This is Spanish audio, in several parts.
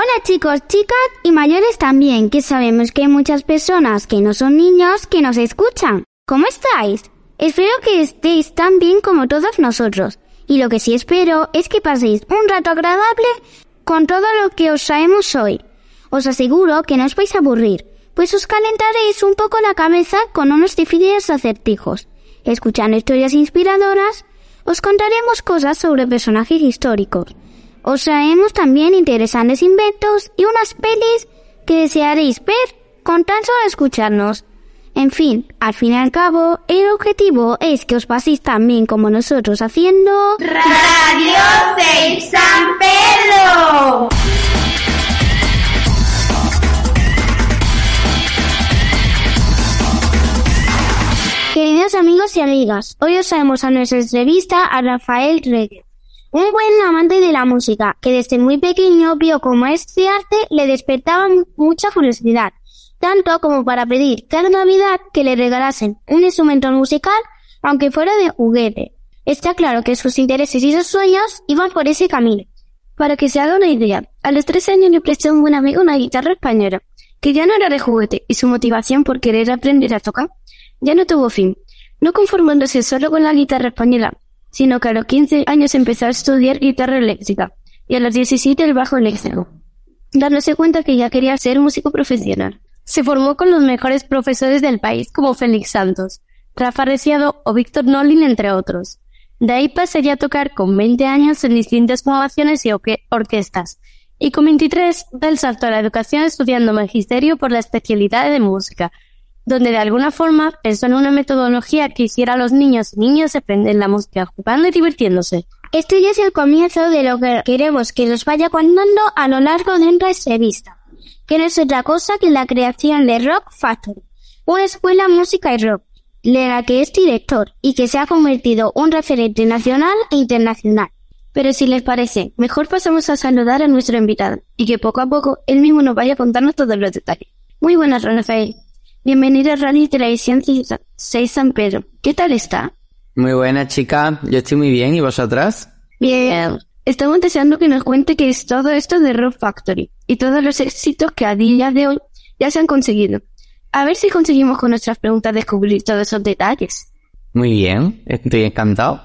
Hola chicos, chicas y mayores también, que sabemos que hay muchas personas que no son niños que nos escuchan. ¿Cómo estáis? Espero que estéis tan bien como todos nosotros. Y lo que sí espero es que paséis un rato agradable con todo lo que os traemos hoy. Os aseguro que no os vais a aburrir, pues os calentaréis un poco la cabeza con unos difíciles acertijos. Escuchando historias inspiradoras, os contaremos cosas sobre personajes históricos. Os traemos también interesantes inventos y unas pelis que desearéis ver con tan solo escucharnos. En fin, al fin y al cabo, el objetivo es que os paséis tan bien como nosotros haciendo... Radio de San Pedro. Queridos amigos y amigas, hoy os traemos a nuestra entrevista a Rafael Reguez, un buen amante de la música, que desde muy pequeño vio cómo este arte le despertaba mucha curiosidad, tanto como para pedir cada Navidad que le regalasen un instrumento musical, aunque fuera de juguete. Está claro que sus intereses y sus sueños iban por ese camino. Para que se haga una idea, a los tres años le prestó un buen amigo una guitarra española, que ya no era de juguete, y su motivación por querer aprender a tocar ya no tuvo fin, no conformándose solo con la guitarra española, sino que a los 15 años empezó a estudiar guitarra eléctrica y a los 17 el bajo eléctrico, dándose cuenta que ya quería ser músico profesional. Se formó con los mejores profesores del país como Félix Santos, Rafa Reciado o Víctor Nolin, entre otros. De ahí pasaría a tocar con 20 años en distintas formaciones y orquestas, y con 23 da el salto a la educación estudiando magisterio por la especialidad de música, donde de alguna forma pensó en una metodología que hiciera a los niños y niñas aprender la música jugando y divirtiéndose. Este ya es el comienzo de lo que queremos que nos vaya contando a lo largo de esta revista, que no es otra cosa que la creación de Rock Factory, una escuela música y rock, de la que es director y que se ha convertido un referente nacional e internacional. Pero si les parece, mejor pasamos a saludar a nuestro invitado y que poco a poco él mismo nos vaya contando todos los detalles. Muy buenas, Rafael. Bienvenido a Radio Televisión 6 San Pedro. ¿Qué tal está? Muy buena, chica. Yo estoy muy bien. ¿Y vosotras? Bien. Estamos deseando que nos cuente qué es todo esto de Rock Factory y todos los éxitos que a día de hoy ya se han conseguido. A ver si conseguimos con nuestras preguntas descubrir todos esos detalles. Muy bien. Estoy encantado.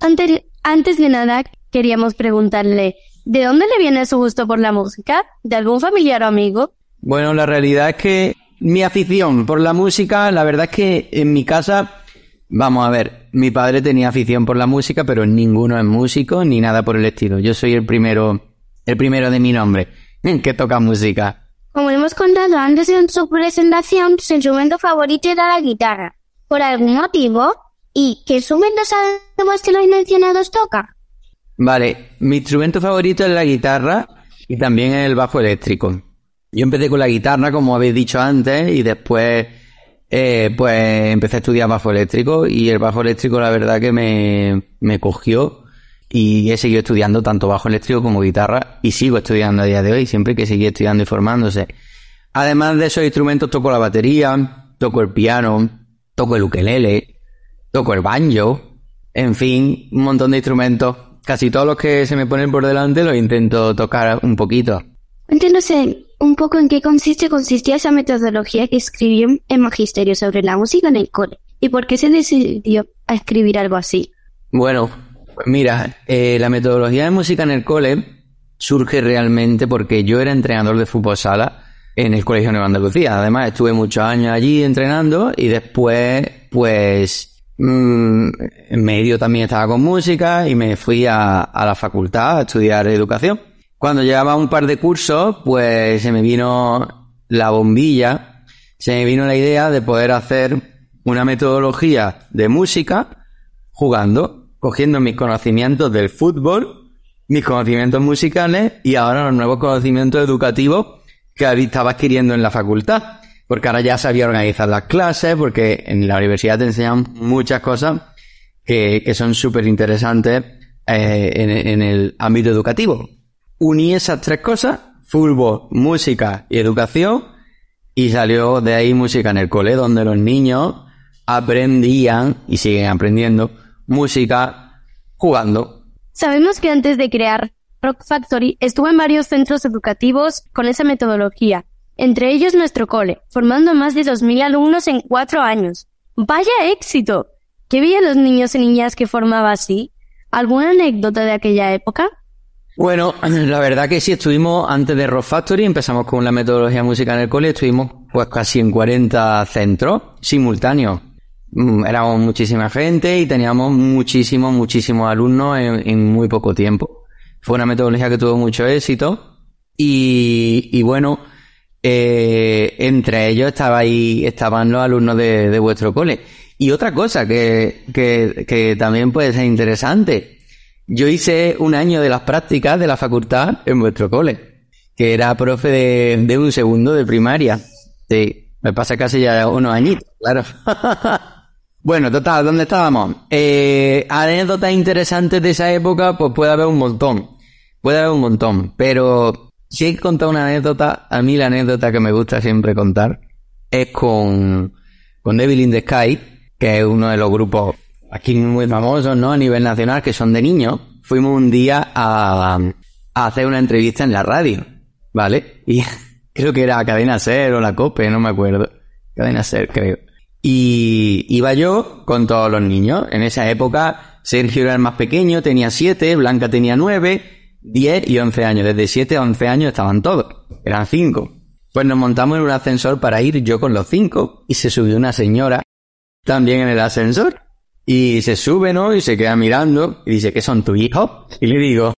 Antes, antes de nada, queríamos preguntarle, ¿de dónde le viene su gusto por la música? ¿De algún familiar o amigo? Bueno, la realidad es que mi afición por la música, la verdad es que en mi casa, vamos a ver, mi padre tenía afición por la música, pero ninguno es músico ni nada por el estilo. Yo soy el primero, el primero de mi nombre que toca música. Como hemos contado antes en su presentación, su instrumento favorito era la guitarra. ¿Por algún motivo? ¿Y qué instrumentos además que los mencionados toca? Vale, mi instrumento favorito es la guitarra y también el bajo eléctrico. Yo empecé con la guitarra, como habéis dicho antes, y después eh, pues empecé a estudiar bajo eléctrico y el bajo eléctrico la verdad que me, me cogió y he seguido estudiando tanto bajo eléctrico como guitarra y sigo estudiando a día de hoy, siempre que seguir estudiando y formándose. Además de esos instrumentos toco la batería, toco el piano, toco el ukelele, toco el banjo, en fin, un montón de instrumentos. Casi todos los que se me ponen por delante los intento tocar un poquito. Cuéntenos un poco en qué consiste consistía esa metodología que escribió en Magisterio sobre la música en el cole y por qué se decidió a escribir algo así. Bueno, mira, eh, la metodología de música en el cole surge realmente porque yo era entrenador de fútbol sala en el Colegio Nueva Andalucía. Además, estuve muchos años allí entrenando y después, pues, mmm, en medio también estaba con música y me fui a, a la facultad a estudiar educación. Cuando llevaba un par de cursos, pues se me vino la bombilla, se me vino la idea de poder hacer una metodología de música jugando, cogiendo mis conocimientos del fútbol, mis conocimientos musicales y ahora los nuevos conocimientos educativos que estaba adquiriendo en la facultad. Porque ahora ya sabía organizar las clases, porque en la universidad te enseñan muchas cosas que, son súper interesantes eh, en el ámbito educativo uní esas tres cosas, fútbol, música y educación, y salió de ahí música en el cole, donde los niños aprendían y siguen aprendiendo música jugando. Sabemos que antes de crear Rock Factory estuvo en varios centros educativos con esa metodología, entre ellos nuestro cole, formando más de 2.000 alumnos en cuatro años. ¡Vaya éxito! ¿Qué veían los niños y niñas que formaba así? ¿Alguna anécdota de aquella época? Bueno, la verdad que sí, estuvimos antes de Rock Factory, empezamos con la metodología música en el cole, estuvimos pues casi en 40 centros simultáneos. Mm, éramos muchísima gente y teníamos muchísimos, muchísimos alumnos en, muy poco tiempo. Fue una metodología que tuvo mucho éxito y, bueno, eh, entre ellos estaba ahí, estaban los alumnos de, de vuestro cole. Y otra cosa que, que, que también puede ser interesante, yo hice un año de las prácticas de la facultad en vuestro cole, que era profe de, un segundo de primaria. Sí, me pasa casi ya unos añitos, claro. bueno, total, ¿dónde estábamos? Eh, anécdotas interesantes de esa época, pues puede haber un montón. Puede haber un montón, pero si hay que contar una anécdota, a mí la anécdota que me gusta siempre contar es con, con Devil in the Sky, que es uno de los grupos aquí muy famosos, ¿no? A nivel nacional, que son de niños, fuimos un día a, hacer una entrevista en la radio, ¿vale? Y creo que era Cadena Ser o la COPE, no me acuerdo. Cadena Ser, creo. Y iba yo con todos los niños. En esa época, Sergio era el más pequeño, tenía siete, Blanca tenía nueve, diez y once años. Desde siete a once años estaban todos. Eran cinco. Pues nos montamos en un ascensor para ir yo con los cinco y se subió una señora también en el ascensor. Y se sube, ¿no? Y se queda mirando y dice, ¿qué son tus hijos? Y le digo,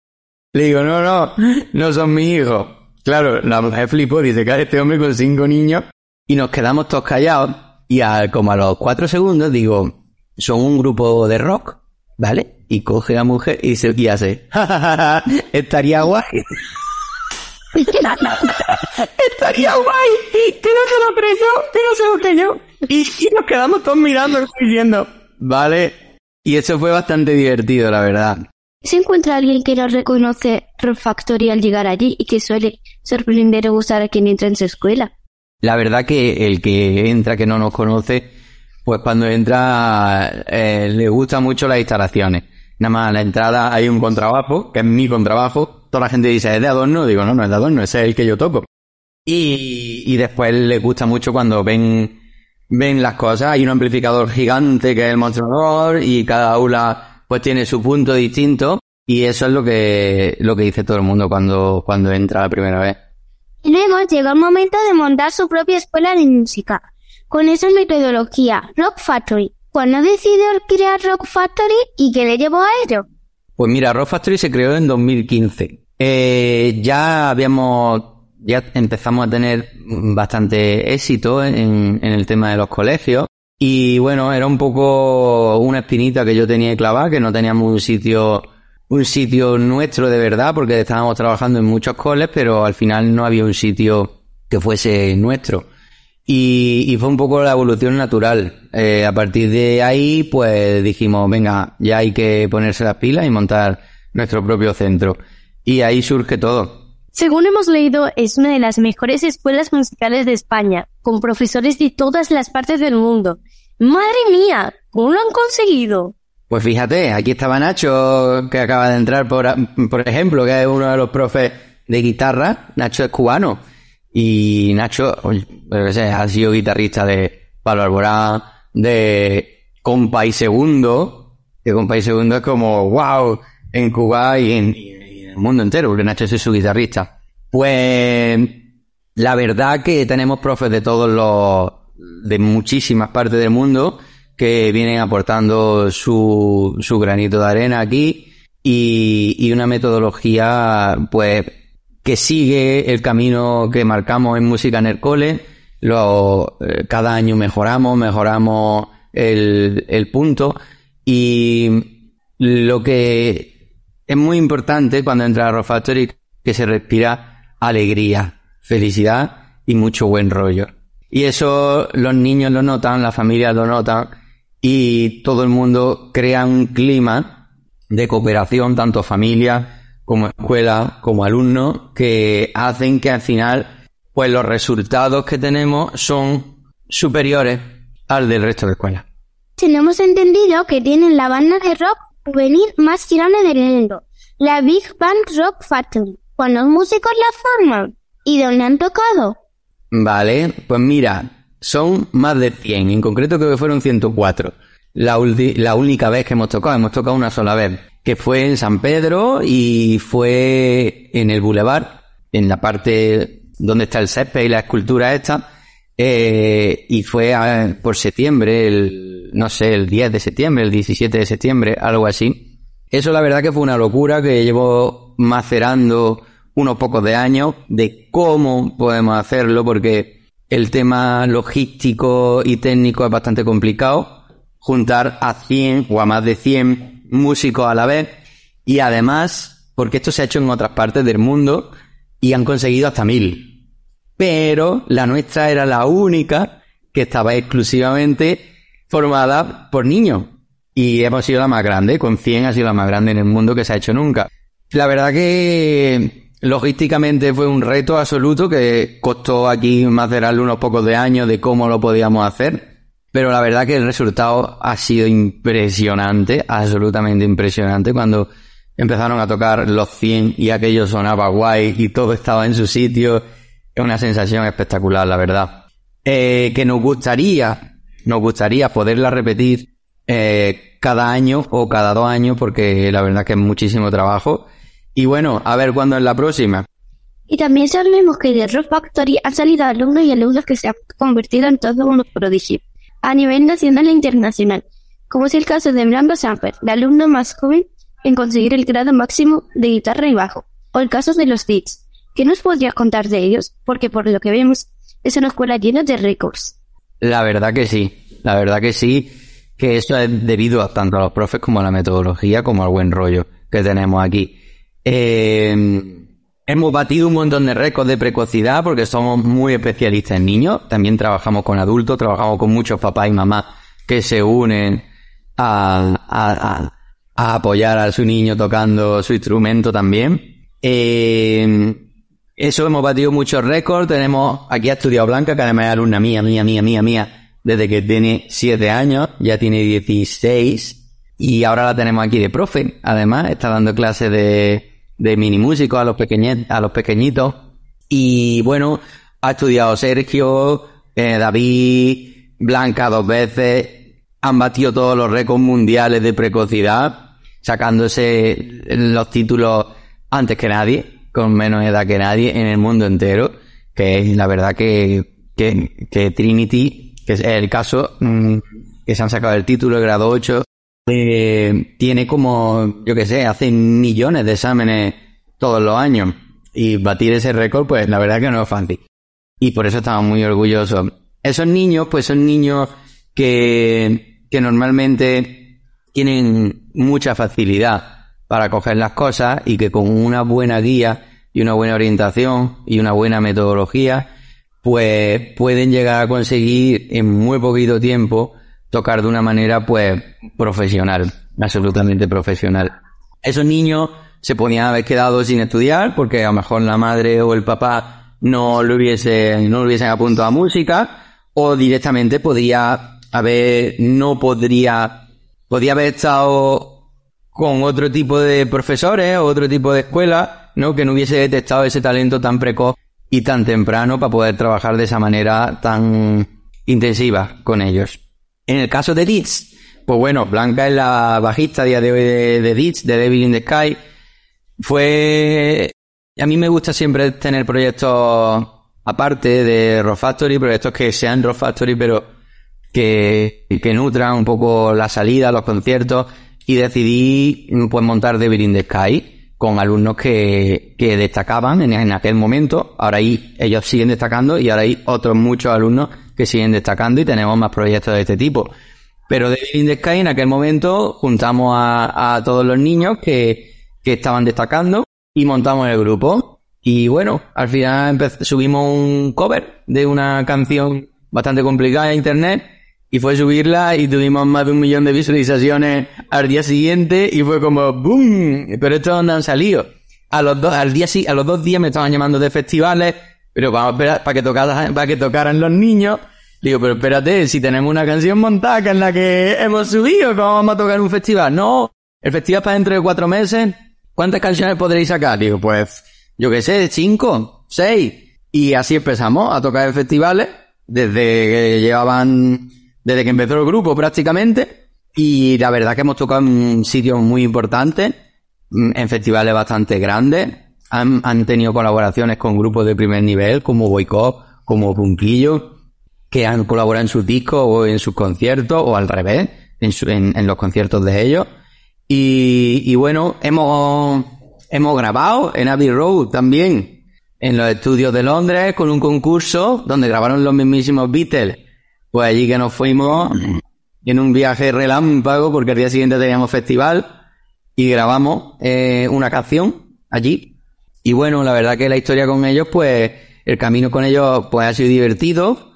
le digo, no, no, no son mis hijos. Claro, la mujer flipó, dice que este hombre con cinco niños y nos quedamos todos callados y a, como a los cuatro segundos digo, son un grupo de rock, ¿vale? Y coge la mujer y se y hace, estaría guay. estaría guay que no se lo creyó, que no se lo creyó. Y, y nos quedamos todos mirando y diciendo, ¿vale? Y eso fue bastante divertido, la verdad. ¿Se encuentra alguien que no reconoce Refactory al llegar allí y que suele sorprender o gustar a quien entra en su escuela? La verdad que el que entra que no nos conoce, pues cuando entra eh, le gusta mucho las instalaciones. Nada más a la entrada hay un contrabajo, que es mi contrabajo. Toda la gente dice, ¿es de adorno? Digo, no, no es de adorno, ese es el que yo toco. Y, y después le gusta mucho cuando ven ven las cosas. Hay un amplificador gigante que es el mostrador y cada aula pues tiene su punto distinto y eso es lo que, lo que dice todo el mundo cuando, cuando entra la primera vez. Luego llega el momento de montar su propia escuela de música. Con esa metodología, Rock Factory. ¿Cuándo decidió crear Rock Factory y qué le llevó a ello? Pues mira, Rock Factory se creó en 2015. Eh, ya habíamos ya empezamos a tener bastante éxito en, el tema de los colegios. Y bueno, era un poco una espinita que yo tenía clavada, que no teníamos un sitio, un sitio nuestro de verdad, porque estábamos trabajando en muchos coles, pero al final no había un sitio que fuese nuestro. Y, fue un poco la evolución natural. Eh, a partir de ahí, pues dijimos, venga, ya hay que ponerse las pilas y montar nuestro propio centro. Y ahí surge todo. Según hemos leído, es una de las mejores escuelas musicales de España, con profesores de todas las partes del mundo. ¡Madre mía! ¿Cómo lo han conseguido? Pues fíjate, aquí estaba Nacho, que acaba de entrar, por, por ejemplo, que es uno de los profes de guitarra. Nacho es cubano. Y Nacho, pero sé, ha sido guitarrista de Pablo Alborán, de Compa y Segundo. Que Compa y Segundo es como, wow, en Cuba y en, el mundo entero, porque Nacho es su guitarrista. Pues la verdad que tenemos profes de todos los, de muchísimas partes del mundo que vienen aportando su, su granito de arena aquí y, una metodología pues que sigue el camino que marcamos en música en el cole. Eh, cada año mejoramos, mejoramos el, el punto y lo que es muy importante cuando entra a Rock Factory que se respira alegría, felicidad y mucho buen rollo. Y eso los niños lo notan, las familias lo notan y todo el mundo crea un clima de cooperación, tanto familia como escuela, como alumnos, que hacen que al final, pues los resultados que tenemos son superiores al del resto de escuelas. Tenemos entendido que tienen la banda de rock juvenil más grande del mundo. La Big Band Rock Factory. ¿Cuántos músicos la forman? ¿Y dónde han tocado? Vale, pues mira, son más de 100, en concreto creo que fueron 104. La, la única vez que hemos tocado, hemos tocado una sola vez, que fue en San Pedro y fue en el Boulevard, en la parte donde está el césped y la escultura esta, eh, y fue por septiembre, el, no sé, el 10 de septiembre, el 17 de septiembre, algo así. Eso la verdad que fue una locura que llevo macerando unos pocos de años de cómo podemos hacerlo porque el tema logístico y técnico es bastante complicado. Juntar a 100 o a más de 100 músicos a la vez y además porque esto se ha hecho en otras partes del mundo y han conseguido hasta mil pero la nuestra era la única que estaba exclusivamente formada por niños. Y hemos sido la más grande, con 100 ha sido la más grande en el mundo que se ha hecho nunca. La verdad que logísticamente fue un reto absoluto que costó aquí macerarle unos pocos de años de cómo lo podíamos hacer. Pero la verdad que el resultado ha sido impresionante, absolutamente impresionante. Cuando empezaron a tocar los 100 y aquello sonaba guay y todo estaba en su sitio es una sensación espectacular, la verdad. Eh, que nos gustaría, nos gustaría poderla repetir eh, cada año o cada dos años, porque la verdad que es muchísimo trabajo. Y bueno, a ver cuándo es la próxima. Y también sabemos que de Rock Factory han salido alumnos y alumnas que se han convertido en todos unos prodigios, a nivel nacional e internacional, como es el caso de Brando Samper, el alumno más joven en conseguir el grado máximo de guitarra y bajo, o el caso de los Beats, ¿Qué nos podrías contar de ellos? Porque por lo que vemos, es una escuela llena de récords. La verdad que sí, la verdad que sí, que esto es debido a tanto a los profes como a la metodología, como al buen rollo que tenemos aquí. Eh, hemos batido un montón de récords de precocidad porque somos muy especialistas en niños. También trabajamos con adultos, trabajamos con muchos papás y mamás que se unen a, a apoyar a su niño tocando su instrumento también. Eh, eso hemos batido muchos récords. Tenemos aquí a Estudiado Blanca, que además es alumna mía, mía, mía, mía, mía, desde que tiene 7 años, ya tiene 16. Y ahora la tenemos aquí de profe. Además, está dando clases de, de mini músicos a los, a los pequeñitos. Y bueno, ha estudiado Sergio, eh, David, Blanca dos veces. Han batido todos los récords mundiales de precocidad, sacándose los títulos antes que nadie con menos edad que nadie en el mundo entero, que es la verdad que, que, Trinity, que es el caso, mm, que se han sacado el título de grado 8, eh, tiene como, yo que sé, hace millones de exámenes todos los años. Y batir ese récord, pues la verdad que no es fácil. Y por eso estamos muy orgullosos. Esos niños, pues son niños que, que normalmente tienen mucha facilidad para coger las cosas y que con una buena guía y una buena orientación y una buena metodología, pues pueden llegar a conseguir en muy poquito tiempo tocar de una manera pues profesional, absolutamente profesional. Esos niños se podían haber quedado sin estudiar porque a lo mejor la madre o el papá no lo hubiese, no lo hubiesen apuntado a música o directamente podría haber, no podría, podría haber estado con otro tipo de profesores o otro tipo de escuela, ¿no? Que no hubiese detectado ese talento tan precoz y tan temprano para poder trabajar de esa manera tan intensiva con ellos. En el caso de Ditz, pues bueno, Blanca es la bajista de, de, de Ditz, de Devil in the Sky. Fue... A mí me gusta siempre tener proyectos aparte de Rock Factory, proyectos que sean Rock Factory, pero que, que nutran un poco la salida, los conciertos y decidí pues montar Devil in the Sky con alumnos que, que destacaban en, en, aquel momento. Ahora ahí ellos siguen destacando y ahora hay otros muchos alumnos que siguen destacando y tenemos más proyectos de este tipo. Pero Devil in the Sky en aquel momento juntamos a, a todos los niños que, que estaban destacando y montamos el grupo. Y bueno, al final subimos un cover de una canción bastante complicada en internet y fue subirla y tuvimos más de un millón de visualizaciones al día siguiente y fue como ¡boom! Pero esto dónde han salido. A los dos, al día a los dos días me estaban llamando de festivales, pero vamos a esperar para que tocaran, para que tocaran los niños. Digo, pero espérate, si tenemos una canción montada en la que hemos subido, ¿cómo vamos a tocar un festival? No, el festival es para dentro de cuatro meses ¿cuántas canciones podréis sacar? Digo, pues, yo qué sé, cinco, seis. Y así empezamos a tocar en festivales, desde que llevaban, desde que empezó el grupo prácticamente. Y la verdad que hemos tocado en sitios muy importantes, en festivales bastante grandes. Han, tenido colaboraciones con grupos de primer nivel, como Boicot, como Punquillo, que han colaborado en sus discos o en sus conciertos, o al revés, en los conciertos de ellos. Y, y bueno, hemos, hemos grabado en Abbey Road también, en los estudios de Londres, con un concurso donde grabaron los mismísimos Beatles. Pues allí que nos fuimos en un viaje relámpago, porque al día siguiente teníamos festival, y grabamos eh, una canción allí. Y bueno, la verdad que la historia con ellos, pues, el camino con ellos, pues ha sido divertido,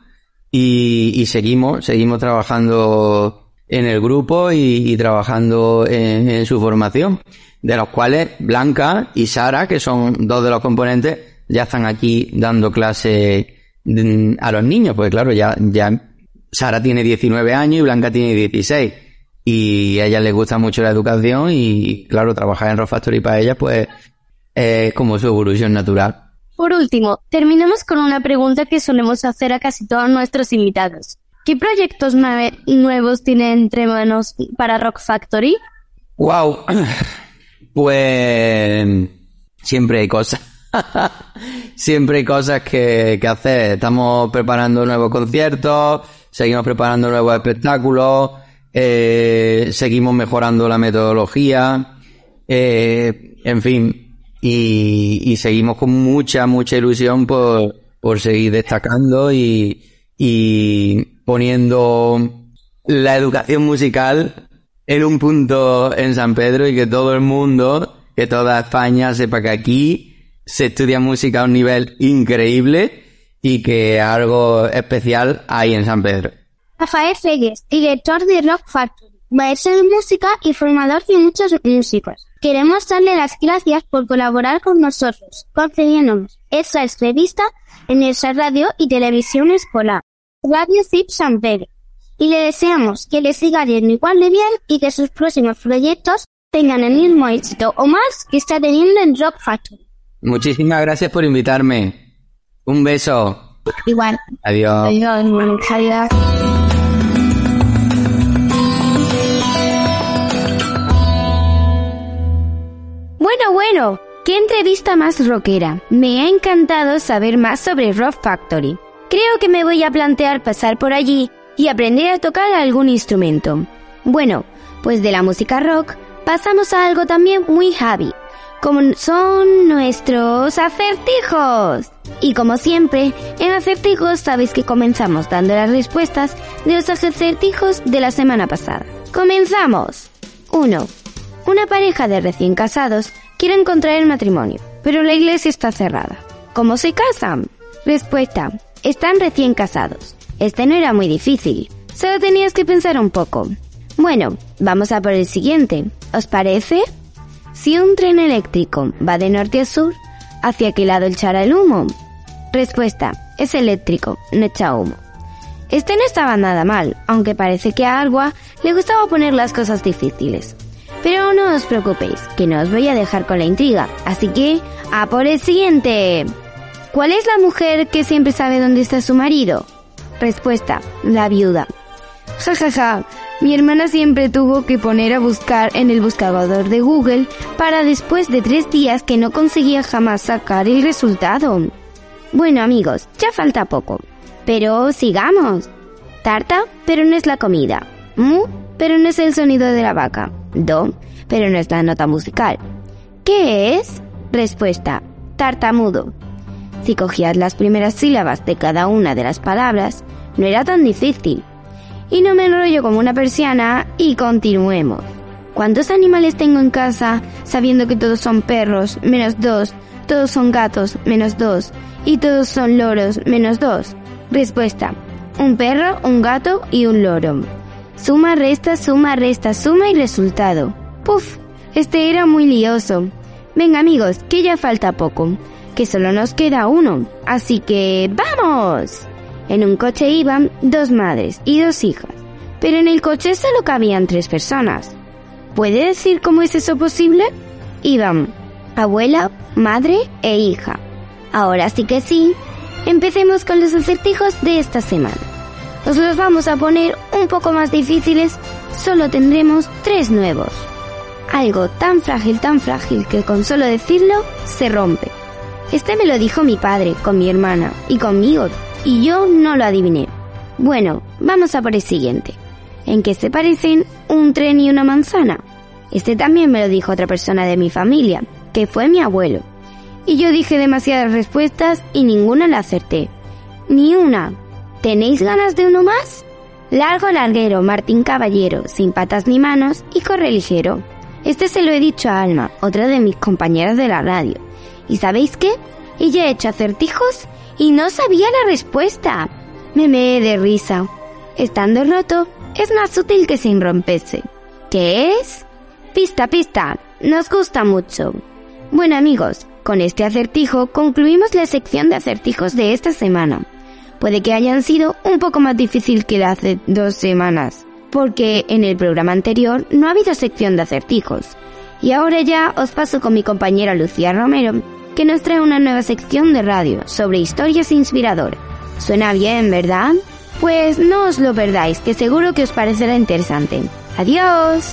y, y seguimos, seguimos trabajando en el grupo y, y trabajando en, en su formación, de los cuales Blanca y Sara, que son dos de los componentes, ya están aquí dando clase mm, a los niños, porque claro, ya, ya Sara tiene 19 años y Blanca tiene 16. Y a ellas les gusta mucho la educación y claro, trabajar en Rock Factory para ellas pues es como su evolución natural. Por último, terminamos con una pregunta que solemos hacer a casi todos nuestros invitados. ¿Qué proyectos nue- nuevos tienen entre manos para Rock Factory? Wow. Pues siempre hay cosas. siempre hay cosas que, que hacer. Estamos preparando nuevos conciertos, seguimos preparando nuevos espectáculos, eh, seguimos mejorando la metodología, eh, en fin, y, y seguimos con mucha, mucha ilusión por, por seguir destacando y, y poniendo la educación musical en un punto en San Pedro y que todo el mundo, que toda España sepa que aquí se estudia música a un nivel increíble y que algo especial hay en San Pedro. Rafael Regues, director de Rock Factory, maestro de música y formador de muchos músicos. Queremos darle las gracias por colaborar con nosotros, concediéndonos esta entrevista en nuestra radio y televisión escolar, Radio Zip San Pedro. Y le deseamos que le siga yendo igual de bien y que sus próximos proyectos tengan el mismo éxito o más que está teniendo en Rock Factory. Muchísimas gracias por invitarme. Un beso. Igual. Adiós. Adiós, adiós. Bueno, bueno, qué entrevista más rockera. Me ha encantado saber más sobre Rock Factory. Creo que me voy a plantear pasar por allí y aprender a tocar algún instrumento. Bueno, pues de la música rock pasamos a algo también muy heavy, como son nuestros acertijos. Y como siempre, en acertijos sabéis que comenzamos dando las respuestas de los acertijos de la semana pasada. ¡Comenzamos! 1. Una pareja de recién casados quiere contraer matrimonio, pero la iglesia está cerrada. ¿Cómo se casan? Respuesta. Están recién casados. Este no era muy difícil. Solo tenías que pensar un poco. Bueno, vamos a por el siguiente. ¿Os parece? Si un tren eléctrico va de norte a sur, ¿hacia qué lado echará el humo? Respuesta. Es eléctrico, no echa humo. Este no estaba nada mal, aunque parece que a Agua le gustaba poner las cosas difíciles. Pero no os preocupéis, que no os voy a dejar con la intriga, así que a por el siguiente. ¿Cuál es la mujer que siempre sabe dónde está su marido? Respuesta, la viuda. Ja ja ja, mi hermana siempre tuvo que poner a buscar en el buscador de Google para después de tres días que no conseguía jamás sacar el resultado. Bueno amigos, ya falta poco. Pero sigamos. Tarta, pero no es la comida. Mu, pero no es el sonido de la vaca. Do, pero no es la nota musical. ¿Qué es? Respuesta, tartamudo. Si cogías las primeras sílabas de cada una de las palabras, no era tan difícil. Y no me enrollo como una persiana y continuemos. ¿Cuántos animales tengo en casa sabiendo que todos son perros, menos dos, todos son gatos, menos dos, y todos son loros, menos dos? Respuesta. Un perro, un gato y un loro. Suma, resta, suma, resta, suma y resultado. Puf, este era muy lioso. Venga amigos, que ya falta poco, que solo nos queda uno, así que ¡vamos! En un coche iban dos madres y dos hijas, pero en el coche solo cabían tres personas. ¿Puede decir cómo es eso posible? iban abuela, madre e hija. Ahora sí que sí, empecemos con los acertijos de esta semana. Os los vamos a poner un poco más difíciles, solo tendremos tres nuevos. Algo tan frágil, tan frágil que con solo decirlo se rompe. Este me lo dijo mi padre, con mi hermana y conmigo, y yo no lo adiviné. Bueno, vamos a por el siguiente. ¿En qué se parecen un tren y una manzana? Este también me lo dijo otra persona de mi familia, que fue mi abuelo. Y yo dije demasiadas respuestas y ninguna la acerté. Ni una. ¿Tenéis ganas de uno más? Largo larguero, Martín Caballero, sin patas ni manos y corre ligero. Este se lo he dicho a Alma, otra de mis compañeras de la radio. ¿Y sabéis qué? Ella ha hecho acertijos y no sabía la respuesta. Me meé de risa. Estando roto, es más útil que sin romperse. ¿Qué es? Pista, pista. Nos gusta mucho. Bueno amigos, con este acertijo concluimos la sección de acertijos de esta semana. Puede que hayan sido un poco más difícil que la hace dos semanas, porque en el programa anterior no ha habido sección de acertijos. Y ahora ya os paso con mi compañera Lucía Romero, que nos trae una nueva sección de radio sobre historias inspiradoras. Suena bien, ¿verdad? Pues no os lo perdáis, que seguro que os parecerá interesante. Adiós.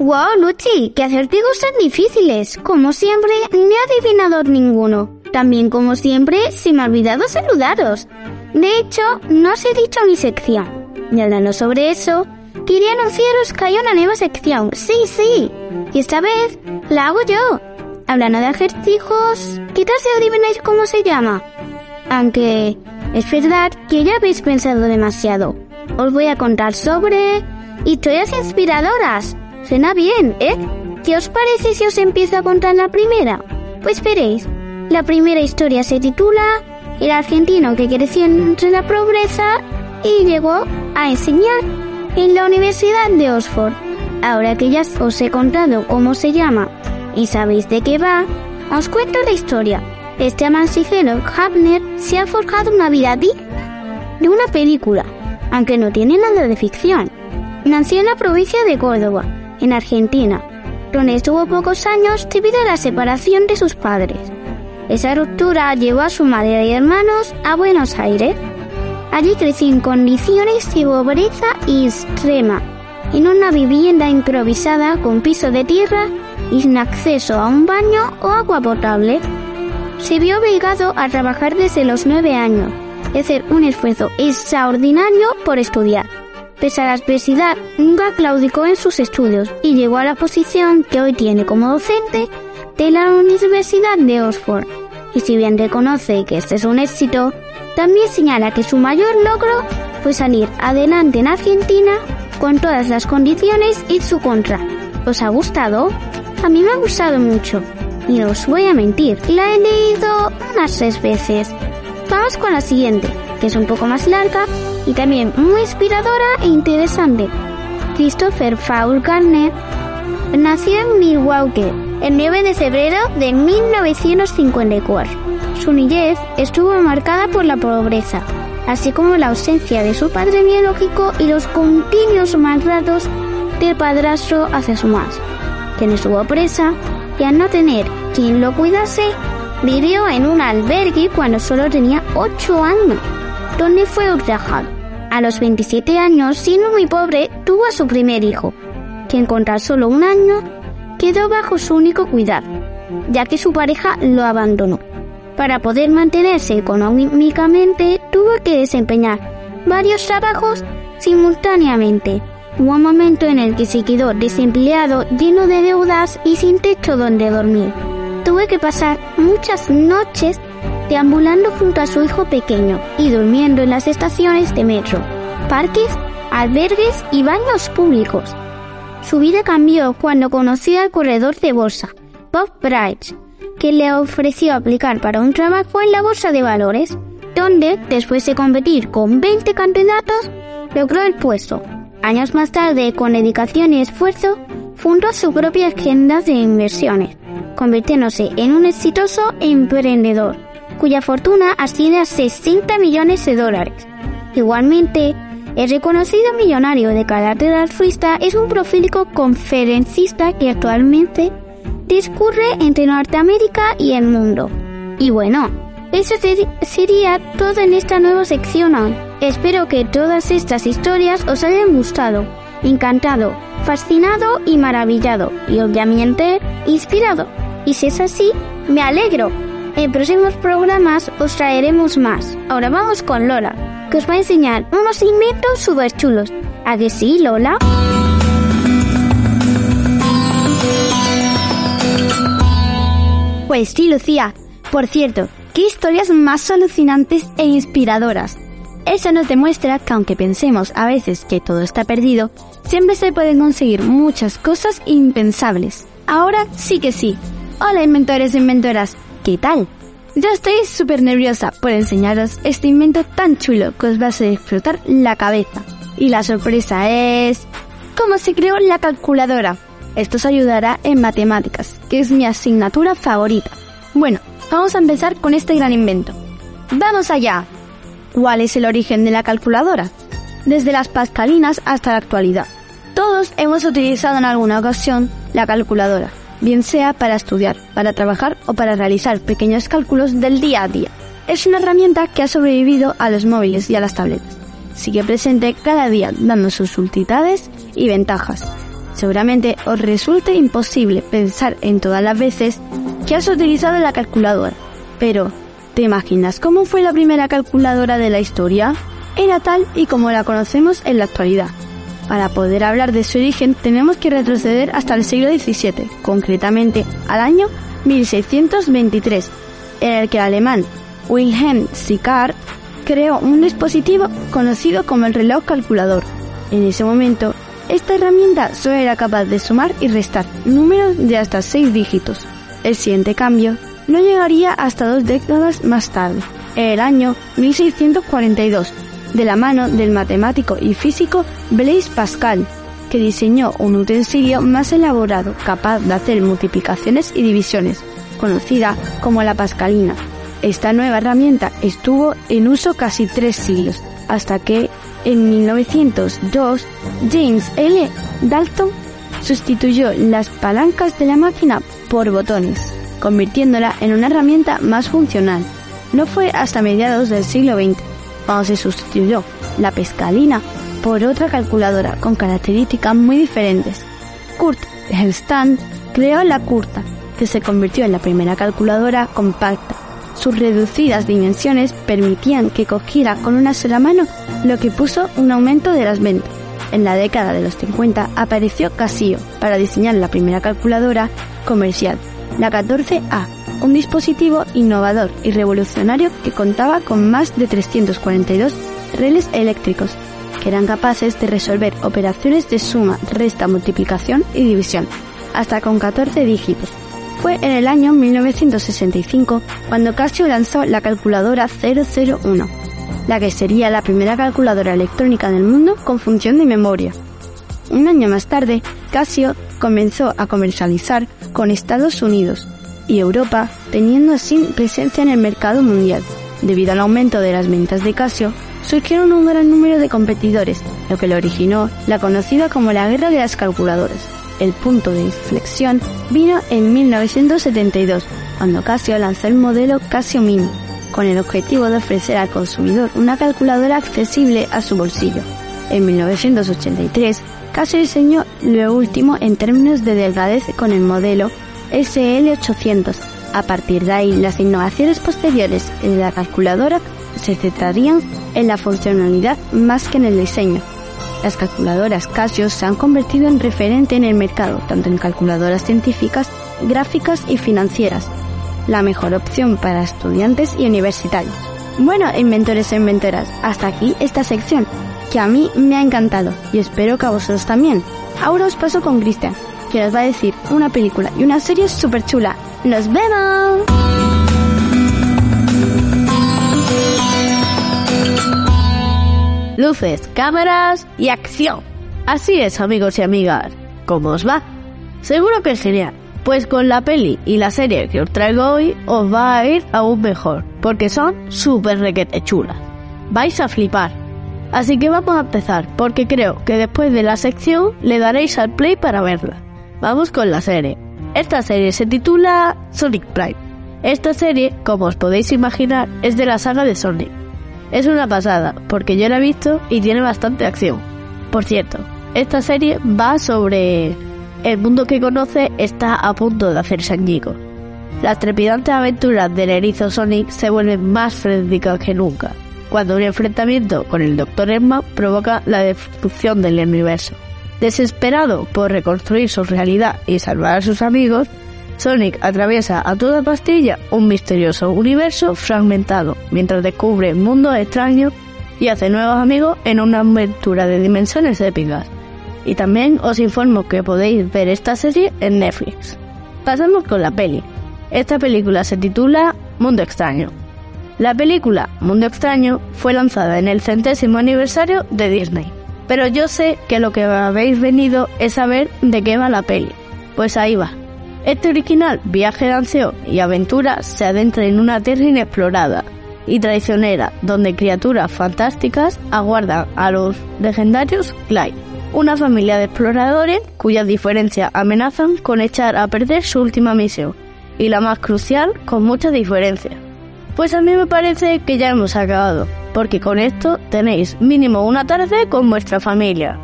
¡Wow, Luchi! ¡Qué acertijos tan difíciles! Como siempre, no he adivinado ninguno. También, como siempre, se me ha olvidado saludaros. De hecho, no os he dicho mi sección. Y hablando sobre eso, quería anunciaros que hay una nueva sección. Sí, sí. Y esta vez la hago yo. Hablando de acertijos, quizás se adivináis cómo se llama. Aunque es verdad que ya habéis pensado demasiado. Os voy a contar sobre historias inspiradoras Suena bien, ¿eh? ¿Qué os parece si os empiezo a contar la primera? Pues veréis. La primera historia se titula El argentino que creció entre la pobreza y llegó a enseñar en la Universidad de Oxford. Ahora que ya os he contado cómo se llama y sabéis de qué va, os cuento la historia. Este amancicero Hapner se ha forjado una vida digna de una película, aunque no tiene nada de ficción. Nació en la provincia de Córdoba en Argentina, donde estuvo pocos años debido a la separación de sus padres. Esa ruptura llevó a su madre y hermanos a Buenos Aires. Allí creció en condiciones de pobreza extrema, en una vivienda improvisada con piso de tierra y sin acceso a un baño o agua potable. Se vio obligado a trabajar desde los nueve años y hacer un esfuerzo extraordinario por estudiar. Pese a la adversidad, nunca claudicó en sus estudios y llegó a la posición que hoy tiene como docente de la Universidad de Oxford. Y si bien reconoce que este es un éxito, también señala que su mayor logro fue salir adelante en Argentina con todas las condiciones en su contra. ¿Os ha gustado? A mí me ha gustado mucho. Y os voy a mentir, la he leído unas tres veces. Vamos con la siguiente, que es un poco más larga y también muy inspiradora e interesante. Christopher Paul Garner nació en Milwaukee el 9 de febrero de 1954. Su niñez estuvo marcada por la pobreza, así como la ausencia de su padre biológico y los continuos maltratos del padrastro hacia su madre, quien estuvo presa y al no tener quien lo cuidase, vivió en un albergue cuando solo tenía 8 años, donde fue ultrajado. A los 27 años, siendo muy pobre, tuvo a su primer hijo, quien con tan solo un año quedó bajo su único cuidado, ya que su pareja lo abandonó. Para poder mantenerse económicamente, tuvo que desempeñar varios trabajos simultáneamente. Hubo un momento en el que se quedó desempleado, lleno de deudas y sin techo donde dormir. Tuve que pasar muchas noches deambulando junto a su hijo pequeño y durmiendo en las estaciones de metro, parques, albergues y baños públicos. Su vida cambió cuando conoció al corredor de bolsa, Bob Bright, le ofreció aplicar para un trabajo en la bolsa de valores, donde, después de competir con 20 candidatos, logró el puesto. Años más tarde, con dedicación y esfuerzo, fundó su propia agenda de inversiones, convirtiéndose en un exitoso emprendedor cuya fortuna asciende a 60 millones de dólares. Igualmente, El reconocido millonario de carácter altruista es un profílico conferencista que actualmente discurre entre Norteamérica y el mundo. Y bueno, eso sería todo en esta nueva sección. Espero que todas estas historias os hayan gustado, encantado, fascinado y maravillado, y obviamente inspirado. Y si es así, me alegro. En próximos programas os traeremos más. Ahora vamos con Lola, que os va a enseñar unos inventos súper chulos. ¿A que sí, Lola? Pues sí, Lucía. Por cierto, qué historias más alucinantes e inspiradoras. Eso nos demuestra que aunque pensemos a veces que todo está perdido, siempre se pueden conseguir muchas cosas impensables. Ahora sí que sí. Hola inventores e inventoras, ¿qué tal? Yo estoy súper nerviosa por enseñaros este invento tan chulo que os va a hacer explotar la cabeza. Y la sorpresa es... ¿Cómo se creó la calculadora? Esto os ayudará en matemáticas, que es mi asignatura favorita. Bueno, vamos a empezar con este gran invento. ¡Vamos allá! ¿Cuál es el origen de la calculadora? Desde las pascalinas hasta la actualidad. Todos hemos utilizado en alguna ocasión la calculadora, bien sea para estudiar, para trabajar o para realizar pequeños cálculos del día a día. Es una herramienta que ha sobrevivido a los móviles y a las tabletas. Sigue presente cada día dando sus utilidades y ventajas, Seguramente os resulte imposible pensar en todas las veces que has utilizado la calculadora. Pero, ¿te imaginas cómo fue la primera calculadora de la historia? Era tal y como la conocemos en la actualidad. Para poder hablar de su origen tenemos que retroceder hasta el siglo XVII, concretamente al año 1623, en el que el alemán Wilhelm Sicard creó un dispositivo conocido como el reloj calculador. En ese momento, esta herramienta solo era capaz de sumar y restar números de hasta 6 dígitos. El siguiente cambio no llegaría hasta dos décadas más tarde, en el año 1642, de la mano del matemático y físico Blaise Pascal, que diseñó un utensilio más elaborado capaz de hacer multiplicaciones y divisiones, conocida como la pascalina. Esta nueva herramienta estuvo en uso casi tres siglos, hasta que en 1902, James L. Dalton sustituyó las palancas de la máquina por botones, convirtiéndola en una herramienta más funcional. No fue hasta mediados del siglo XX cuando se sustituyó la pescalina por otra calculadora con características muy diferentes. Kurt Hellstand creó la Curta, que se convirtió en la primera calculadora compacta sus reducidas dimensiones permitían que cogiera con una sola mano, lo que puso un aumento de las ventas. En la década de los 50 apareció Casio para diseñar la primera calculadora comercial, la 14A, un dispositivo innovador y revolucionario que contaba con más de 342 reles eléctricos, que eran capaces de resolver operaciones de suma, resta, multiplicación y división, hasta con 14 dígitos, fue en el año 1965 cuando Casio lanzó la calculadora 001, la que sería la primera calculadora electrónica del mundo con función de memoria. Un año más tarde, Casio comenzó a comercializar con Estados Unidos y Europa, teniendo así presencia en el mercado mundial. Debido al aumento de las ventas de Casio, surgieron un gran número de competidores, lo que le originó la conocida como la Guerra de las Calculadoras. El punto de inflexión vino en 1972, cuando Casio lanzó el modelo Casio Mini, con el objetivo de ofrecer al consumidor una calculadora accesible a su bolsillo. En 1983, Casio diseñó lo último en términos de delgadez con el modelo SL800. A partir de ahí, las innovaciones posteriores en la calculadora se centrarían en la funcionalidad más que en el diseño. Las calculadoras Casio se han convertido en referente en el mercado, tanto en calculadoras científicas, gráficas y financieras, la mejor opción para estudiantes y universitarios. Bueno, inventores e inventoras, hasta aquí esta sección, que a mí me ha encantado y espero que a vosotros también. Ahora os paso con Cristian, que nos va a decir una película y una serie súper chula. ¡Nos vemos! Luces, cámaras y acción. Así es, amigos y amigas. ¿Cómo os va? Seguro que es genial. Pues con la peli y la serie que os traigo hoy os va a ir aún mejor, porque son súper requete chulas. Vais a flipar. Así que vamos a empezar, porque creo que después de la sección le daréis al play para verla. Vamos con la serie. Esta serie se titula Sonic Prime. Esta serie, como os podéis imaginar, es de la saga de Sonic. Es una pasada, porque yo la he visto y tiene bastante acción. Por cierto, esta serie va sobre el mundo que conoce está a punto de hacerse añicos. Las trepidantes aventuras del erizo Sonic se vuelven más frenéticas que nunca, cuando un enfrentamiento con el Dr. Eggman provoca la destrucción del universo. Desesperado por reconstruir su realidad y salvar a sus amigos, Sonic atraviesa a toda pastilla un misterioso universo fragmentado mientras descubre mundos extraños y hace nuevos amigos en una aventura de dimensiones épicas. Y también os informo que podéis ver esta serie en Netflix. Pasamos con la peli. Esta película se titula Mundo Extraño. La película Mundo Extraño fue lanzada en el centésimo aniversario de Disney. Pero yo sé que lo que habéis venido es saber de qué va la peli. Pues ahí va. Este original viaje de anseo y aventura se adentra en una tierra inexplorada y traicionera donde criaturas fantásticas aguardan a los legendarios Clyde, una familia de exploradores cuyas diferencias amenazan con echar a perder su última misión y la más crucial con muchas diferencias. Pues a mí me parece que ya hemos acabado, porque con esto tenéis mínimo una tarde con vuestra familia.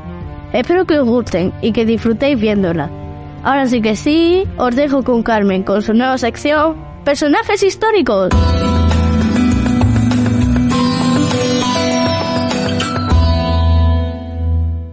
Espero que os gusten y que disfrutéis viéndola. Ahora sí que sí, os dejo con Carmen con su nueva sección, Personajes históricos.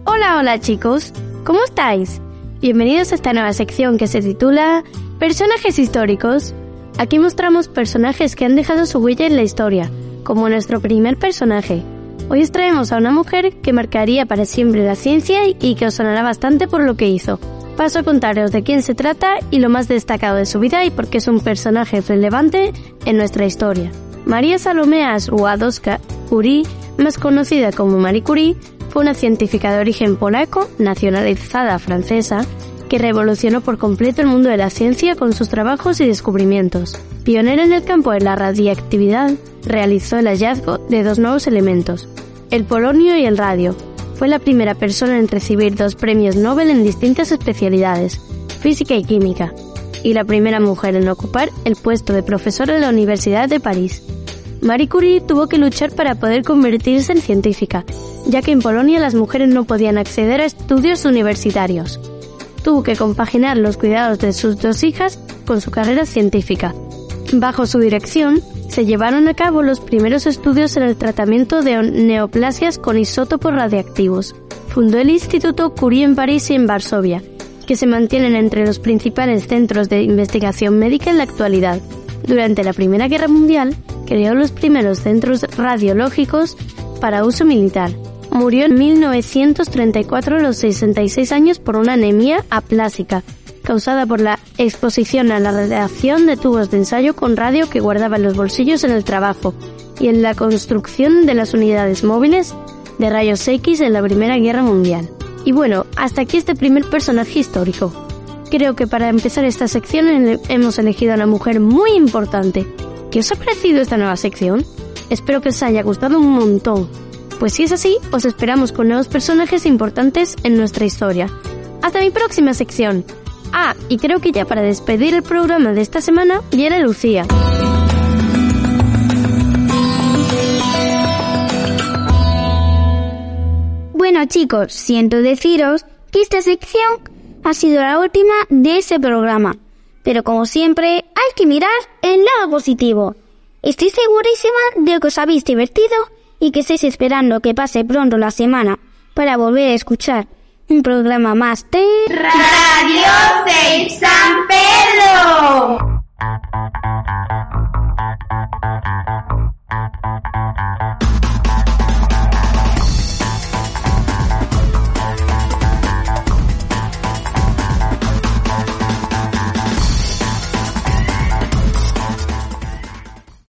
Hola, hola chicos, ¿cómo estáis? Bienvenidos a esta nueva sección que se titula Personajes históricos. Aquí mostramos personajes que han dejado su huella en la historia, como nuestro primer personaje. Hoy os traemos a una mujer que marcaría para siempre la ciencia y que os sonará bastante por lo que hizo. Paso a contaros de quién se trata y lo más destacado de su vida y por qué es un personaje relevante en nuestra historia. María Salomea Skłodowska Curie, más conocida como Marie Curie, fue una científica de origen polaco, nacionalizada francesa, que revolucionó por completo el mundo de la ciencia con sus trabajos y descubrimientos. Pionera en el campo de la radiactividad, realizó el hallazgo de dos nuevos elementos, el polonio y el radio. Fue la primera persona en recibir dos premios Nobel en distintas especialidades, física y química, y la primera mujer en ocupar el puesto de profesora de la Universidad de París. Marie Curie tuvo que luchar para poder convertirse en científica, ya que en Polonia las mujeres no podían acceder a estudios universitarios tuvo que compaginar los cuidados de sus dos hijas con su carrera científica. Bajo su dirección, se llevaron a cabo los primeros estudios en el tratamiento de neoplasias con isótopos radiactivos. Fundó el Instituto Curie en París y en Varsovia, que se mantienen entre los principales centros de investigación médica en la actualidad. Durante la Primera Guerra Mundial, creó los primeros centros radiológicos para uso militar, Murió en 1934 a los 66 años por una anemia aplásica, causada por la exposición a la radiación de tubos de ensayo con radio que guardaba en los bolsillos en el trabajo y en la construcción de las unidades móviles de rayos X en la Primera Guerra Mundial. Y bueno, hasta aquí este primer personaje histórico. Creo que para empezar esta sección hemos elegido a una mujer muy importante. ¿Qué os ha parecido esta nueva sección? Espero que os haya gustado un montón. Pues si es así, os esperamos con nuevos personajes importantes en nuestra historia. Hasta mi próxima sección. Ah, y creo que ya para despedir el programa de esta semana viene Lucía. Bueno chicos, siento deciros que esta sección ha sido la última de ese programa. Pero como siempre, hay que mirar el lado positivo. Estoy segurísima de que os habéis divertido y que estéis esperando que pase pronto la semana para volver a escuchar un programa más de Radio San Pedro.